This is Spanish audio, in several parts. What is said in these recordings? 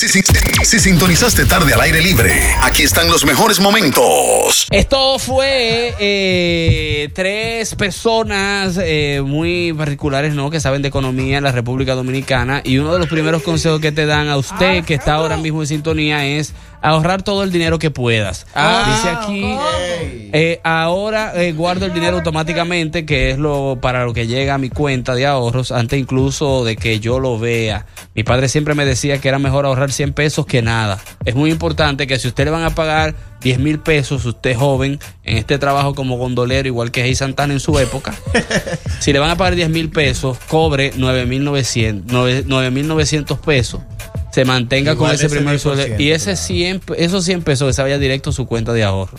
Si, si- si sintonizaste tarde al aire libre, aquí están los mejores momentos. Esto fue eh, tres personas eh, muy particulares, ¿no? Que saben de economía en la República Dominicana. Y uno de los primeros consejos que te dan a usted, que está ahora mismo en sintonía, es ahorrar todo el dinero que puedas. Dice aquí, eh, ahora eh, guardo el dinero automáticamente, que es lo para lo que llega a mi cuenta de ahorros, antes incluso de que yo lo vea. Mi padre siempre me decía que era mejor ahorrar 100 pesos que nada. Es muy importante que si usted le van a pagar 10 mil pesos, usted joven, en este trabajo como gondolero, igual que Hey Santana en su época, si le van a pagar 10 mil pesos, cobre 9 mil 900 pesos. Se mantenga Igual con ese primer 10%, sueldo. Y ese 100, pe- esos 100 pesos que se vaya directo a su cuenta de ahorro.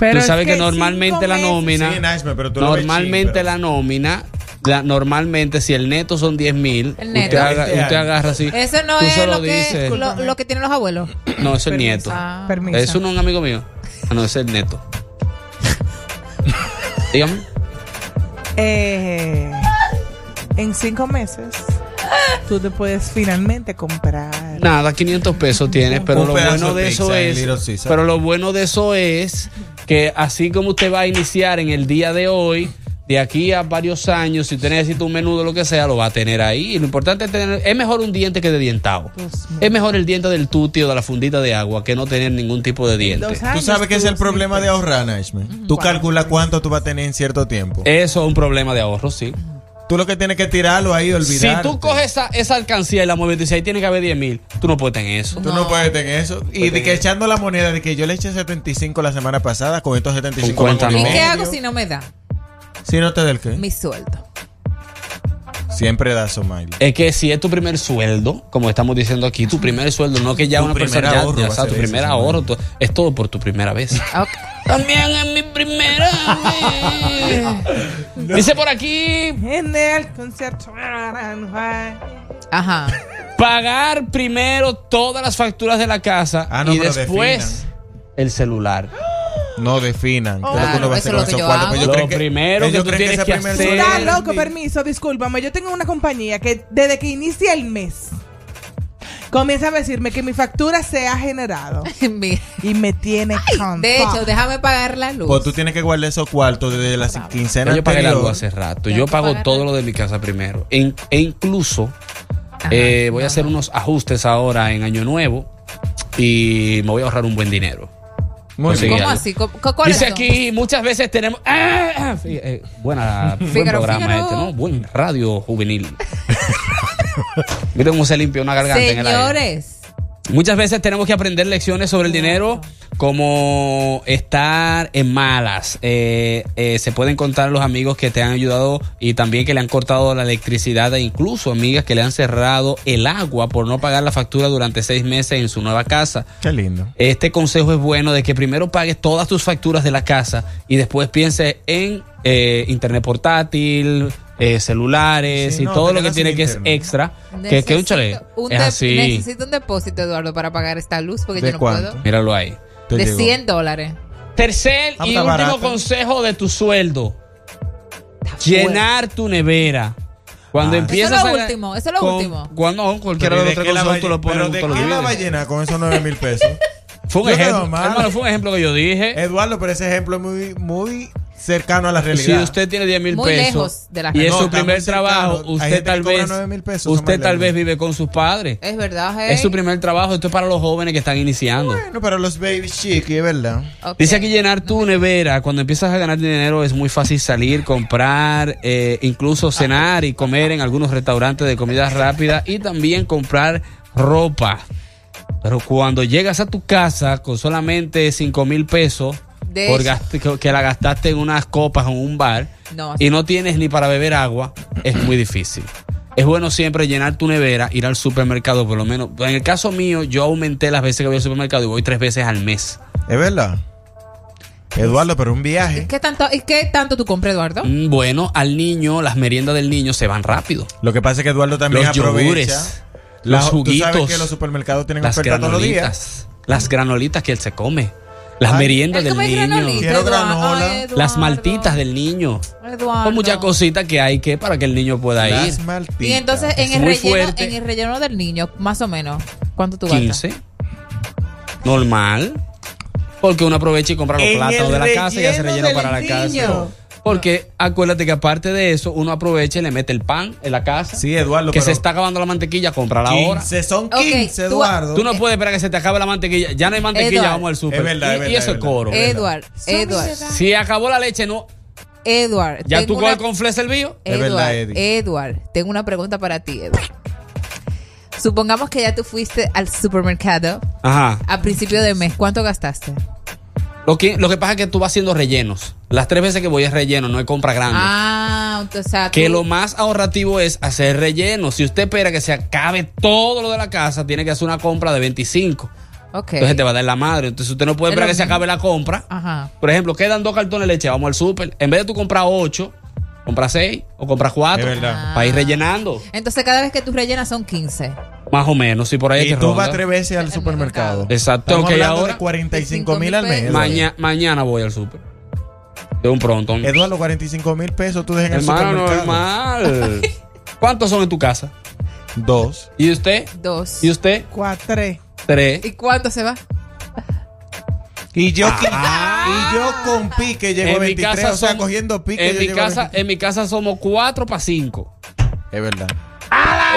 Pero tú es sabes que, que normalmente la nómina, Sí, Naishme, pero tú lo ves normalmente la nómina, la- normalmente si el neto son 10 mil, El usted, usted agarra así. Eso no tú es solo lo que, dices- lo, lo que tienen los abuelos. No, es el nieto. Ah. Permiso. Es uno un amigo mío. Ah, no, es el neto. Dígame. Eh, en cinco meses, tú te puedes finalmente comprar. Nada, 500 pesos tienes, pero lo bueno de de eso es, pero lo bueno de eso es que así como usted va a iniciar en el día de hoy, de aquí a varios años, si usted necesita un menudo lo que sea, lo va a tener ahí. Y lo importante es tener, es mejor un diente que de dientado. Es mejor el diente del tuti o de la fundita de agua que no tener ningún tipo de diente. Tú sabes que es el problema de ahorrar, Naishme. Tú calculas cuánto tú vas a tener en cierto tiempo. Eso es un problema de ahorro, sí. Tú lo que tienes que tirarlo ahí, Si olvidar. tú coges esa, esa alcancía y la mueves y dices, ahí tiene que haber 10 mil, tú no puedes tener eso. Tú no puedes tener eso. Y de que echando la moneda de que yo le eché 75 la semana pasada, con estos 75 Con cuenta vamos no. ¿Y qué medio. hago si no me da Si no te da el qué? mi sueldo? Siempre da Somalia. Es que si es tu primer sueldo, como estamos diciendo aquí, tu primer sueldo, no que ya Tu una persona ya, ahorro ya tu primer ahorro, es todo por tu primera vez. Ok. También es mi primera vez. Dice por aquí, En el concierto. Ajá. pagar primero todas las facturas de la casa Ah, no, y después el celular. No definan. ¿Qué es lo que Claro, uno va a eso hacer es con lo que esos yo cuartos? hago. Pues ellos Lo creen que- primero que ellos tú tienes que primer hacer- Está loco, permiso, discúlpame. Yo tengo una compañía que desde que inicia el mes comienza a decirme que mi factura se ha generado y me tiene con De hecho, déjame pagar la luz. Pues tú tienes que guardar esos cuartos desde la quincena Ya yo pagué la luz hace rato. Yo pago todo lo de mi casa primero. En- e incluso Ajá. eh, voy a hacer unos ajustes ahora en Año Nuevo y me voy a ahorrar un buen dinero. Muy bien. ¿Cómo así? ¿Cu- cu- cuáles Dice aquí, muchas veces tenemos... ¡Ah! ah, eh, buena, buen Fígaro, programa Fígaro. este, ¿no? Buen radio juvenil. Mira cómo se limpia una garganta en el aire. Señores. Muchas veces tenemos que aprender lecciones sobre el dinero, como estar en malas. Eh, eh, se pueden contar los amigos que te han ayudado y también que le han cortado la electricidad e incluso amigas que le han cerrado el agua por no pagar la factura durante seis meses en su nueva casa. Qué lindo. Este consejo es bueno de que primero pagues todas tus facturas de la casa y después pienses en eh, internet portátil, eh, celulares Sí, y no, todo lo que tiene que es extra. Que, que un chale. Necesito un Es de- así. Necesito un depósito, Eduardo, para pagar esta luz porque ¿De yo no cuánto? puedo. Míralo ahí. Te De llegó. 100 dólares. Tercer Ah, y último barato. consejo de tu sueldo. Llenar tu nevera. Cuando Ah. empiezas Eso es lo a- último, eso es lo con- último. Cuando no, cualquiera de ¿y los tres consejos va- tú lo pones, pero ¿de lo qué la va a divides. llenar con esos 9 mil pesos? Fue un ejemplo. Hermano, fue un ejemplo que yo dije. Eduardo, pero ese ejemplo es muy, muy cercano a la Si realidad. usted tiene 10 mil pesos lejos de la y es No, su primer cercano. trabajo, usted tal vez 9,000 pesos, son usted tal vez vive con sus padres. Es verdad, hey. Es su primer trabajo, esto es para los jóvenes que están iniciando. Bueno, pero los baby chiqui, es verdad. Dice aquí llenar tu nevera. Cuando empiezas a ganar dinero es muy fácil salir, comprar, eh, incluso cenar y comer en algunos restaurantes de comida rápida y también comprar ropa. Pero cuando llegas a tu casa con solamente 5 mil pesos De por hecho. gast- que, la gastaste en unas copas en un bar No, y no tienes ni para beber agua, es muy difícil. Es bueno siempre llenar tu nevera, ir al supermercado por lo menos. En el caso mío, yo aumenté las veces que voy al supermercado y voy tres veces al mes. Es verdad. Eduardo, pero un viaje. ¿Qué tanto, ¿Y qué tanto tú compras, Eduardo? Mm, Bueno, al niño, las meriendas del niño se van rápido. Lo que pasa es que Eduardo también Los aprovecha. yogures, La- los Tú sabes juguitos, que los supermercados tienen las oferta todos los días. granolitas, las granolitas que él se come, las meriendas del niño, Quiero granola. Ay, las maltitas del niño. Eduardo. Son muchas cositas que hay que para que el niño pueda ir. Las maltitas. Y entonces en el, relleno, en el relleno del niño, más o menos, ¿cuánto tú gastas? 15. Normal. Porque uno aprovecha y compra los En plátanos el de la casa y hace relleno para la del casa. Porque acuérdate que aparte de eso, uno aprovecha y le mete el pan en la casa. Sí, Eduardo, que pero se está acabando la mantequilla, compra la hora. 15, son Ok, 15, tú- Eduardo. Tú no puedes esperar que se te acabe la mantequilla. Ya no hay mantequilla, Edward. vamos al súper. Es verdad, y, es verdad, y eso es es verdad. coro. Edward, Edward, Si acabó la leche, no. Edward. Ya tú una- coges con el. Es Edward, verdad, Eddie. Edward, tengo una pregunta para ti, Edward. Supongamos que ya tú fuiste al supermercado Ajá. a principio de mes. ¿Cuánto gastaste? Lo que, lo que pasa es que tú vas haciendo rellenos. Las tres veces que voy es relleno, no es compra grande. Ah, o sea, Que tú- lo más ahorrativo es hacer relleno. Si usted espera que se acabe todo lo de la casa, tiene que hacer una compra de 25. Ok. Entonces te va a dar la madre. Entonces usted no puede Es esperar que se acabe la compra. Ajá. Por ejemplo, quedan dos cartones de leche, vamos al súper. En vez de tú comprar ocho, compra seis o compra cuatro. Es verdad. Para ir rellenando. Entonces, cada vez que tú rellenas son 15. Más o menos. Si por ahí Y es que tú ronda. vas tres veces al supermercado. Exacto, Estamos ok, hablando ahora- de 45 mil al mes. Maña- mañana voy al súper. De un pronto. Eduardo, 45 mil pesos tú dejas en el Hermano, supermercado. normal. ¿Cuántos son en tu casa? Dos. ¿Y usted? Dos. ¿Y usted? Cuatro. Tres. ¿Y cuánto se va? Y yo, Ah. y yo con pique llego a En mi 23, casa o sea, somos- cogiendo pique. En mi casa, 23. en mi casa somos cuatro para cinco. Es verdad.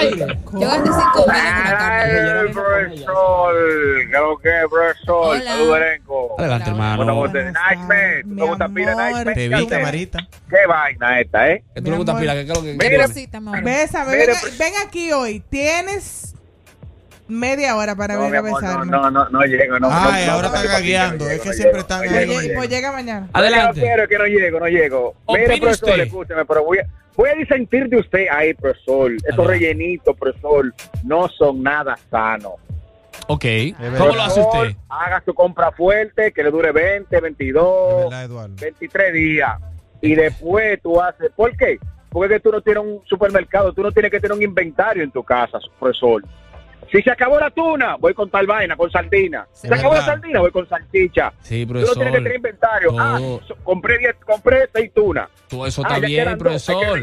Yo gasté 5 mil en una carne. Ay, profesor, ¿qué es lo que es, profesor? Saludos, elenco. Adelante, Hola. ¿Cómo hermano. te Nightmare? ¿Tú te gusta pila. Nightmare? Te ¿Qué vi, haces? camarita. ¿Qué vaina esta, eh? Tú le gusta pila, qué es lo que ven, ven aquí hoy. Tienes media hora para No, venir a no, besarme. no, no, no llego. No, Ay, no, ahora no, gagueando, no es que siempre están ahí. Pues, llega mañana. Adelante. que no quiero, que no llego, no llego. Mire, profesor, usted. escúcheme, pero voy a, voy a disentir de usted ahí, profesor. Esos rellenitos, profesor, no son nada sanos. Ok. ¿Cómo lo hace usted? Haga su compra fuerte, que le dure 20, Es 22, verdad, Eduardo. 23 días. Y después tú haces. ¿Por qué? Porque tú no tienes un supermercado, tú no tienes que tener un inventario en tu casa, profesor. Si se acabó la tuna, voy con tal vaina, con sardina. Sí, se acabó la sardina, voy con salchicha. Sí, Tú no tienes que tener profesor. inventario. Ah, so- compré 10, compré 6 tunas. Todo eso Ah, está bien, profesor.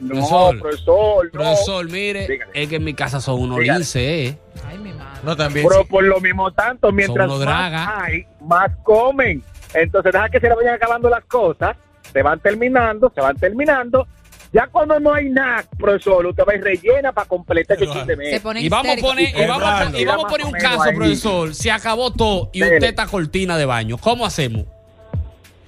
No, Profesor. profesor, no. Profesor, mire, Dígale. es que en mi casa son unos Dígale. linces, ¿eh? Ay, mi madre. No, también. Pero sí. por lo mismo tanto, mientras más hay, más comen. Entonces deja que se le vayan acabando las cosas, se van terminando, se van terminando. Ya cuando no hay nada, profesor, usted va y rellena para completar ese pone Y vamos a poner, y vamos a, y vamos a poner un caso, profesor. Se acabó todo y usted está cortina de baño. ¿Cómo hacemos?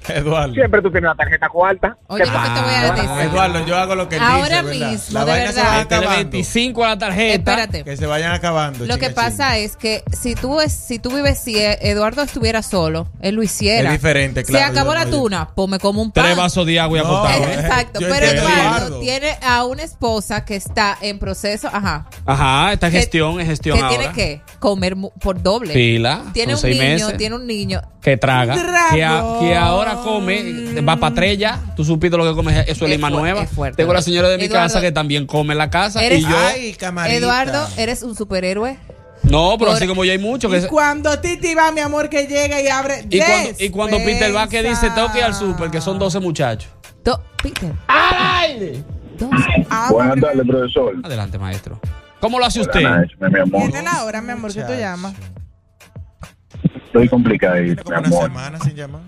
Eduardo. Siempre tú tienes una tarjeta cuarta. Oye, lo que te voy a decir. Eduardo, yo hago lo que Ahora dice, ¿verdad? mismo, La de vaina se verdad. va Métele acabando. 25 a la tarjeta. Espérate. Que se vayan acabando. Lo que pasa es que si tú es, si tú vives, si eh, Eduardo estuviera solo, él lo hiciera. Es diferente, claro, Se acabó la tuna, pues me como un pan. Tres vasos de agua y No, acostado. eh. Exacto, pero Eduardo Eduardo. tiene a una esposa que está en proceso, ajá, Ajá, esta Que- gestión es gestión que ahora. tiene que comer por doble. Pila, Tiene un niño, meses. tiene un niño. Que traga. Dragón. Que, a- que ahora come, va para tres ya. Tú supiste lo que come, eso es Lima fu- Nueva. es fuerte. Tengo la señora de mi Eduardo, casa que también come en la casa. eres- Y yo. Ay. Eduardo, eres un superhéroe. no, pero por- así como yo hay muchos que. Y cuando Titi va, mi amor, que llega y abre. Y cuando, y cuando Peter va que dice, tengo que ir al súper, que son 12 muchachos. Do- Peter. Dos. Ah, Buenas tardes, profesor. Adelante, maestro. ¿Cómo lo hace usted? mi amor. Siete la hora, mi amor, que tú llamas. Estoy complicadito, Tiene como una semana sin llamar.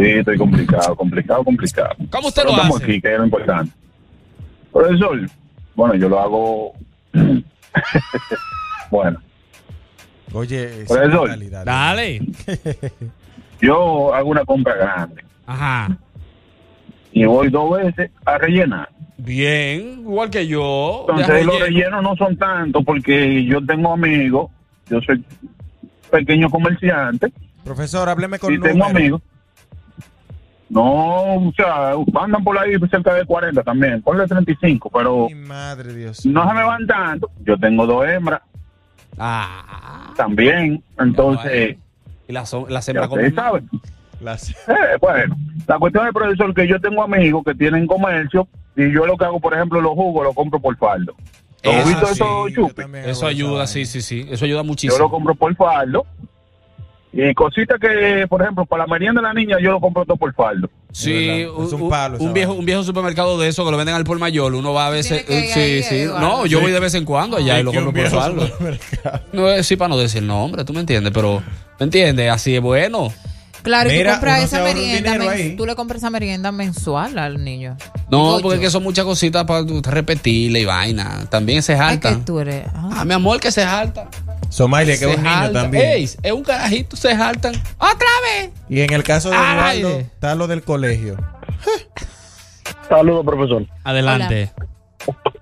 Sí, Sí, estoy complicado, complicado, complicado. ¿Cómo usted Pero lo estamos hace? aquí, que es lo importante. Profesor, bueno, yo lo hago... bueno, Oye, eso- mentalidad. Dale. yo hago una compra grande Ajá. y voy dos veces a rellenar. Bien, igual que yo. Entonces los relleno. rellenos no son tantos porque yo tengo amigos, yo soy pequeño comerciante Profesor, hábleme con y tengo números. No, o sea, andan por ahí cerca de 40 también, ponle 35, pero Mi madre, Dios. no se me van tanto. Yo tengo dos hembras Ah. también, entonces, Y la, so- la ya sembra ustedes como. saben. Las- Eh, bueno, la cuestión es, profesor, que yo tengo amigos que tienen comercio y yo lo que hago, por ejemplo, los jugos los compro por faldo. ¿Los Eso sí, yo Eso esa ayuda, sí, sí, sí. Eso ayuda Yo muchísimo. lo compro por faldo. Y cositas que, por ejemplo, para la merienda de la niña, yo lo compro todo por faldo. Sí, Es un palo un viejo, un viejo supermercado de eso que lo venden al por mayor. Uno va a veces. Sí, ahí, sí. Eduardo. No, yo Sí. voy de vez en cuando allá y lo compro por faldo. No es sí para no decir nombre, tú me entiendes, pero ¿me entiendes? Así es bueno. Claro, y tú compras esa merienda, men- tú le compras esa merienda mensual al niño. No, porque es que son muchas cositas para repetirle y vaina. También se Ay, que tú eres. ah. Ah, mi amor, que se jaltan. Somalia, que es un niño también. Ey, es un carajito, se jaltan. ¡Otra vez! Y en el caso de Ay. Eduardo, está lo del colegio. Saludos, profesor. Adelante.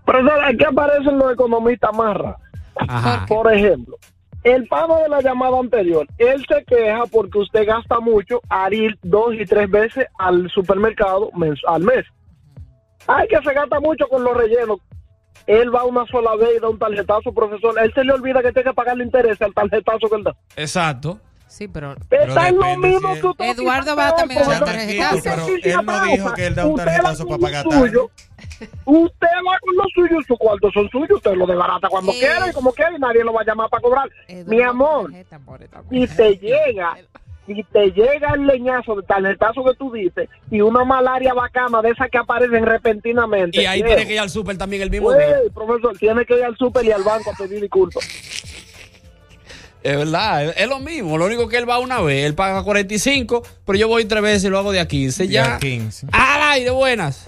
Profesor, aquí aparecen los economistas marra. Ajá. Por ejemplo, el pago de la llamada anterior, él se queja porque usted gasta mucho al ir dos y tres veces al supermercado al mes. Ay, que se gasta mucho con los rellenos. Él va una sola vez y da un tarjetazo, profesor. Él se le olvida que tiene que pagarle interés al tarjetazo que él da. Exacto. Sí, pero. Está en lo mismo si que usted Eduardo va también a dar tarjetazo. Pero él no dijo que él da un tarjetazo para pagar suyo. Usted va con lo suyo, sus cuartos son suyos, usted lo desbarata cuando quiera y como quiera y nadie lo va a llamar para cobrar. Eduardo, Mi amor, tarjeta, mujer. te llega, si te llega el leñazo de tarjetazo que tú dices y una malaria bacana de esas que aparecen repentinamente. Y ahí tiene que ir al súper también el mismo día. profesor, tiene que ir al súper y al banco a pedir disculpas. Es verdad, es, lo mismo. Lo único que él va una vez, él paga 45, pero yo voy tres veces y lo hago de a 15. Ya Ya. 15. ¡Al aire, buenas!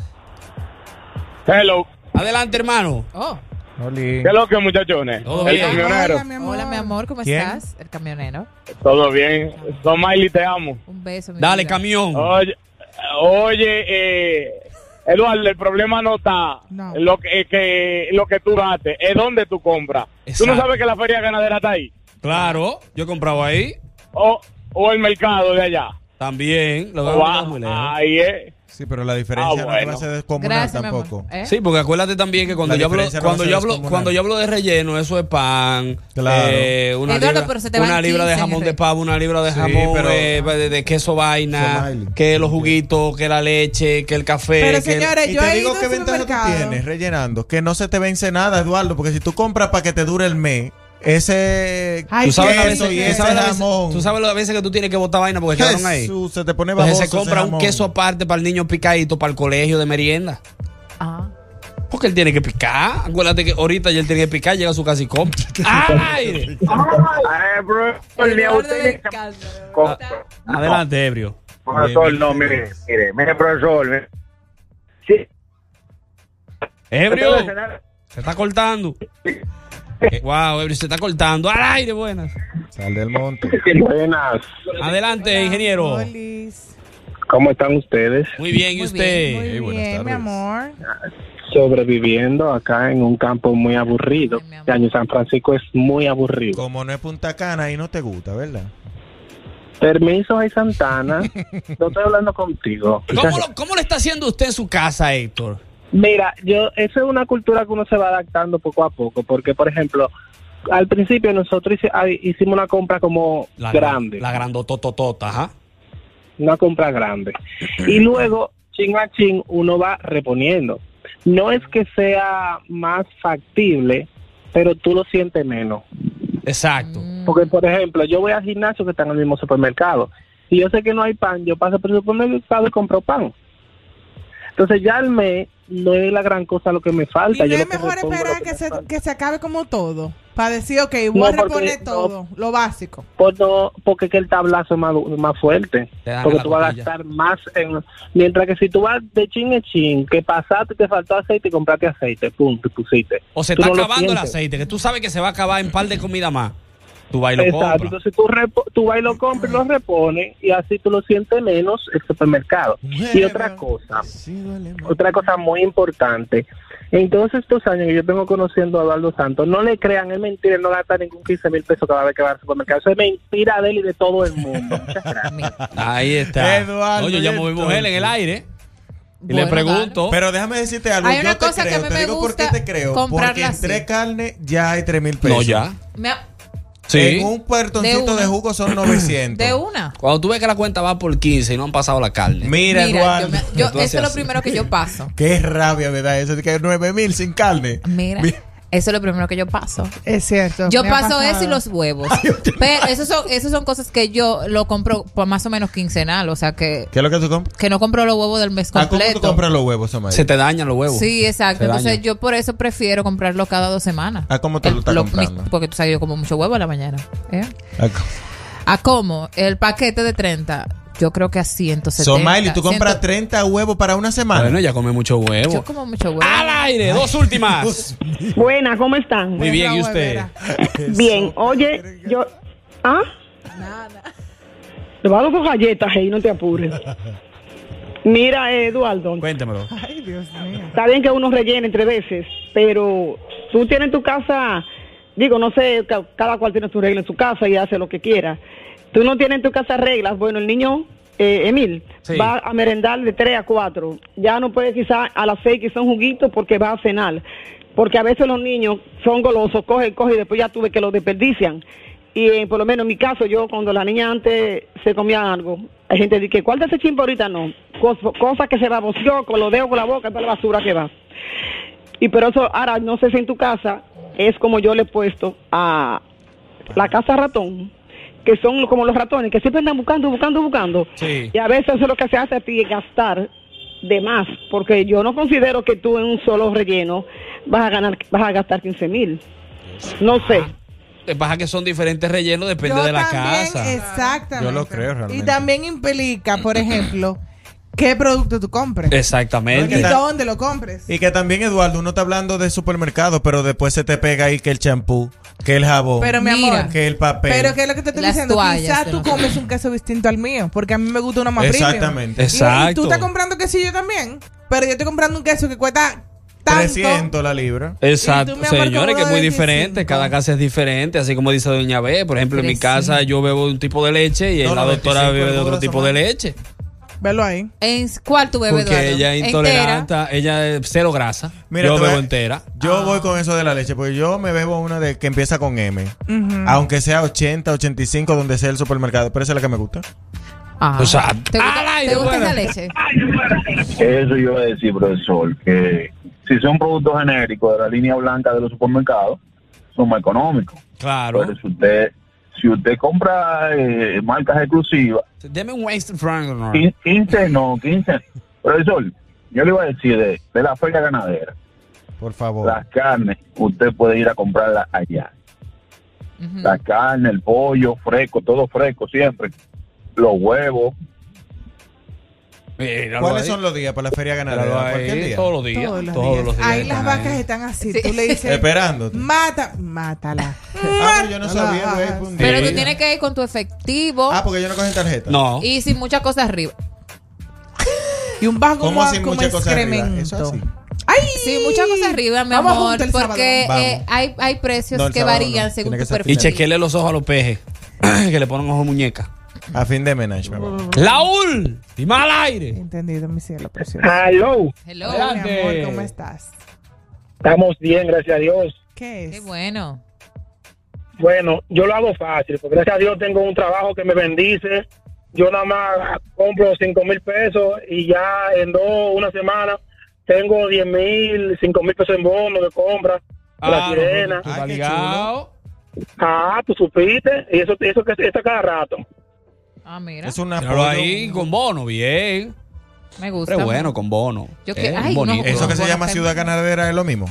Hello, Adelante, hermano. Oh, Oli. ¿qué es lo que muchachones? Todo el bien. camionero, Hola, mi amor. hola, mi amor, ¿cómo ¿Quién? estás? El camionero. todo bien. Son Miley, te amo. Un beso. mi Dale, vida. camión. Oye, oye eh, Eduardo, el problema no está No. lo que, que lo que tú daste, es donde tú compras. Tú no Exacto. sabes que la feria ganadera está ahí, Claro, yo he comprado ahí. o, o el mercado de allá. También. Lo O veo va- muy lejos. ahí es. Sí, pero la diferencia Ah, no bueno. va a ser descomunal Gracias, tampoco. ¿Eh? Sí, porque acuérdate también que cuando La yo hablo, no cuando yo hablo, cuando yo hablo de relleno, eso es pan, Claro. eh, una Eduardo, libra, pero se te van una libra de 15 en jamón el de pavo, una libra de Sí, jamón pero- eh, de, de queso vaina, que los juguitos, que la leche, que el café, Pero que el- señores, Y yo te he digo ido qué ventaja tú tienes rellenando, que no se te vence nada, Eduardo, porque si tú compras para que te dure el mes, ese Ay, tú sabes, las queso veces, y tú sabes las veces- jamón. tú sabes las veces que tú tienes que botar vaina porque quedaron ahí. Se te pone Entonces baboso se compra un queso aparte para el niño picadito para el colegio de merienda. Ah. Porque él tiene que picar. Acuérdate que ahorita ya él tiene que picar, llega a su casa y compra. ¡Al aire! Ay, bro, usted. Adelante, ebrio. Profesor, no, mire, mire, mire, profesor. mire. Sí. Ebrio, se está cortando. Wow, ebrio, se está cortando. Al aire, buenas. Sal del monte. Buenas. Adelante, ingeniero. ¿Cómo están ustedes? Muy bien, ¿y Muy usted? Muy Hey, bien, mi tardes. amor. Sobreviviendo acá en un campo muy aburrido. Mi. Este año San Francisco es muy aburrido. Como no es Punta Cana y no te gusta, ¿verdad? Permiso, ay Santana. no estoy hablando contigo. ¿Cómo lo, ¿Cómo lo está haciendo usted en su casa, Héctor? Mira, yo, eso es una cultura que uno se va adaptando poco a poco, porque, por ejemplo, al principio nosotros ah, hicimos una compra como La grande, La grandotototota, ajá. una compra grande. Y luego, chin a chin, uno va reponiendo. No es que sea más factible, pero tú lo sientes menos. Exacto. Mm. Porque, por ejemplo, yo voy al gimnasio que está en el mismo supermercado. Si yo sé que no hay pan, yo paso por el supermercado y compro pan. Entonces ya al mes no es la gran cosa lo que me falta. Y no yo es mejor esperar que se, que se acabe como todo. Para decir, ok, voy No, a porque- reponer no. todo, lo básico. Pues no, porque que el tablazo es más, más fuerte. Te Porque tú vas a gastar más en... Mientras que si tú vas de chin en chin, que pasaste, te faltó aceite y compraste aceite, punto, y pusiste. O se Tú está acabando el aceite, que tú sabes que se va a acabar en par de comida más. Tú vas y lo Exacto, compras. entonces tú, repo- tú vas y lo compras y lo repones y así tú lo sientes menos el supermercado. Y otra cosa, otra cosa muy importante, en todos estos años que yo tengo conociendo a Eduardo Santos, no le crean, es mentira, él no gasta ningún 15 mil pesos cada vez que va al supermercado. Eso es mentira de él y de todo el mundo. Muchas gracias. Ahí está. Eduardo, No, yo llamo a mi mujer en el entonces. aire y Bueno, le pregunto. Pero déjame decirte algo. Hay yo una te cosa que creo, mí te me digo por qué gusta te creo. Porque en así. tres carnes ya hay tres mil pesos. no, ya. Me ha- Sí. En un puertoncito De de, jugo son 900. de una. Cuando tú ves que la cuenta va por 15 y no han pasado la carne. Mira, Mira, Eduardo. yo me- yo- eso es lo así. primero que yo paso. Qué rabia me da eso de que 9 mil sin carne. Mira, Mi- eso es lo primero que yo paso. Es cierto. Yo paso eso y los huevos. Pero eso son, eso son cosas que yo lo compro por más o menos quincenal. O sea que, ¿Qué es lo que tú compras? que no compro los huevos del mes ¿A cómo completo. tú compras los huevos, Samay? Se te dañan los huevos. Sí, exacto. Se Entonces yo por eso prefiero comprarlo cada dos semanas. ¿A cómo tú lo estás comprando? porque tú sabes, yo como mucho huevo a la mañana. ¿eh? ¿A cómo? ¿A cómo? El paquete de 30, yo creo que a 170. Somaili, tú compras 100. 30 huevos para una semana. Bueno, ella come mucho huevo. Yo como mucho huevo. Al aire, dos últimas. Buena, ¿cómo están? Muy bien, ¿y usted? Bien, oye, yo... ¿Ah? Nada. Le voy a dar dos galletas, hey, no te apures. Mira, eh, Eduardo, Cuéntamelo. Ay, Dios mío. está bien que uno rellene entre veces, pero tú tienes en tu casa, digo, no sé, ca- cada cual tiene su regla en su casa y hace lo que quiera. Tú no tienes en tu casa reglas, bueno, el niño, eh, Emil, Sí. va a merendar de 3 a 4. Ya no puede quizás a las 6 quizás un juguito porque va a cenar. Porque a veces los niños son golosos, coge, coge y después ya tuve que lo desperdician. Y eh, por lo menos en mi caso, yo cuando la niña antes se comía algo, hay gente que dice, ¿cuál de ese chimpo ahorita no? Cos- Cosa que se baboseó con los dedos con la boca, es para la basura que va. Y pero eso, ahora, no sé si en tu casa es como yo le he puesto a la casa ratón, que son como los ratones, que siempre andan buscando, buscando, buscando. Sí. Y a veces eso es lo que se hace a ti, gastar de más, porque yo no considero que tú en un solo relleno vas a ganar, vas a gastar 15 mil. No sé. Que pasa que son diferentes rellenos, depende Yo de la también, casa. Exactamente. Yo lo creo realmente. Y también implica, por ejemplo, qué producto tú compres. Exactamente. Y dónde lo compres. Y que también, Eduardo, uno está hablando de supermercado, pero después se te pega ahí que el champú, que el jabón, Pero mi Mira. amor, que el papel. pero ¿qué es lo que te estoy Las diciendo? toallas, Quizás tú no sé. comes un queso distinto al mío, porque a mí me gusta uno más premium. Exactamente. Y- Y, Exacto. tú estás comprando quesillo también, pero yo estoy comprando un queso que cuesta tanto. 300 la libra. Exacto, mi amor, señores, que es muy 25. diferente. Cada casa es diferente, así como dice Doña B. Por ejemplo, en mi 300. casa yo bebo un tipo de leche y No, la doctora 25 bebe de otro euros, tipo de Samantha. leche. Velo ahí. ¿En cuál tú bebes, Porque Eduardo? ella es ¿Entera? intolerante, ella es cero grasa. Mira, yo te voy bebo a- entera. Yo voy con eso de la leche, porque yo me bebo una de que empieza con M. Aunque sea 80, 85, donde sea el supermercado, pero esa es la que me gusta. O sea, ¿Te gusta, aire, ¿te gusta bueno. esa leche? Eso yo iba a decir, profesor, que si son productos genéricos de la línea blanca de los supermercados, son más económicos. Claro. Pero si usted, si usted compra eh, marcas exclusivas, Deme un Wasted Frank. no. quin- 15 no, 15. Profesor, yo le iba a decir de, de la feria ganadera, Por favor. las carnes, usted puede ir a comprarlas allá. La carne, el pollo, fresco, todo fresco siempre. Los huevos, Míralo ¿Cuáles ahí. son los días para la feria ganadera? ahí, Cualquier día. Todos los días. Todos los todos días. los días. Ahí las vacas ahí. están así. Sí. Tú le dices, Esperándote. mata, mátala. Ah, pero yo no Mátala. sabía, güey. fue un día. Pero Sí. tú tienes que ir con tu efectivo Ah, porque yo no cogen tarjeta. No. y sin muchas cosas arriba. Y un bajo como, ¿Cómo sin como muchas cosas arriba? excremento. Eso así. ¡Ay! Sí, muchas cosas arriba, mi Vamos amor, el porque eh, hay, hay precios No, que sábado varían no. según tu perfil. Y chequearle los ojos a los pejes. que le ponen ojos muñeca. A fin de menage, mi amor. Laúl. Y mal aire. Entendido, mi cielo precioso. Hello, Hello. Mi Adelante. amor, ¿cómo estás? estamos bien, gracias a Dios. ¿Qué Qué es? bueno. Bueno, yo lo hago fácil, porque gracias a Dios tengo un trabajo que me bendice. Yo nada más compro cinco mil pesos y ya en dos, una semana, tengo 10 mil, 5 mil pesos en bono de compra. la Ah, sirena. no, estás qué ligado. Ah, tú supiste. Y eso, eso que está cada rato. Ah, mira. Es una Míralo ahí con bono, bien. Me gusta. Pero bueno, con bono. Yo que- Eh, ay, bonito. no, Eso que se Bueno, llama ciudad ganadera es lo mismo.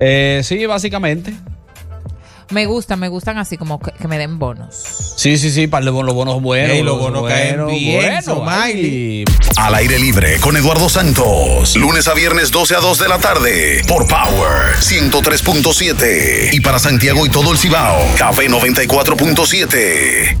Eh, sí, básicamente. Me gustan, me gustan así como que, que me den bonos. Sí, sí, sí, para los bonos buenos. Ey, los bonos caen bien, Somaili. ay. Al aire libre con Eduardo Santos. Lunes a viernes 12 a 2 de la tarde. Por Power 103.7. Y para Santiago y todo el Cibao. Café 94.7.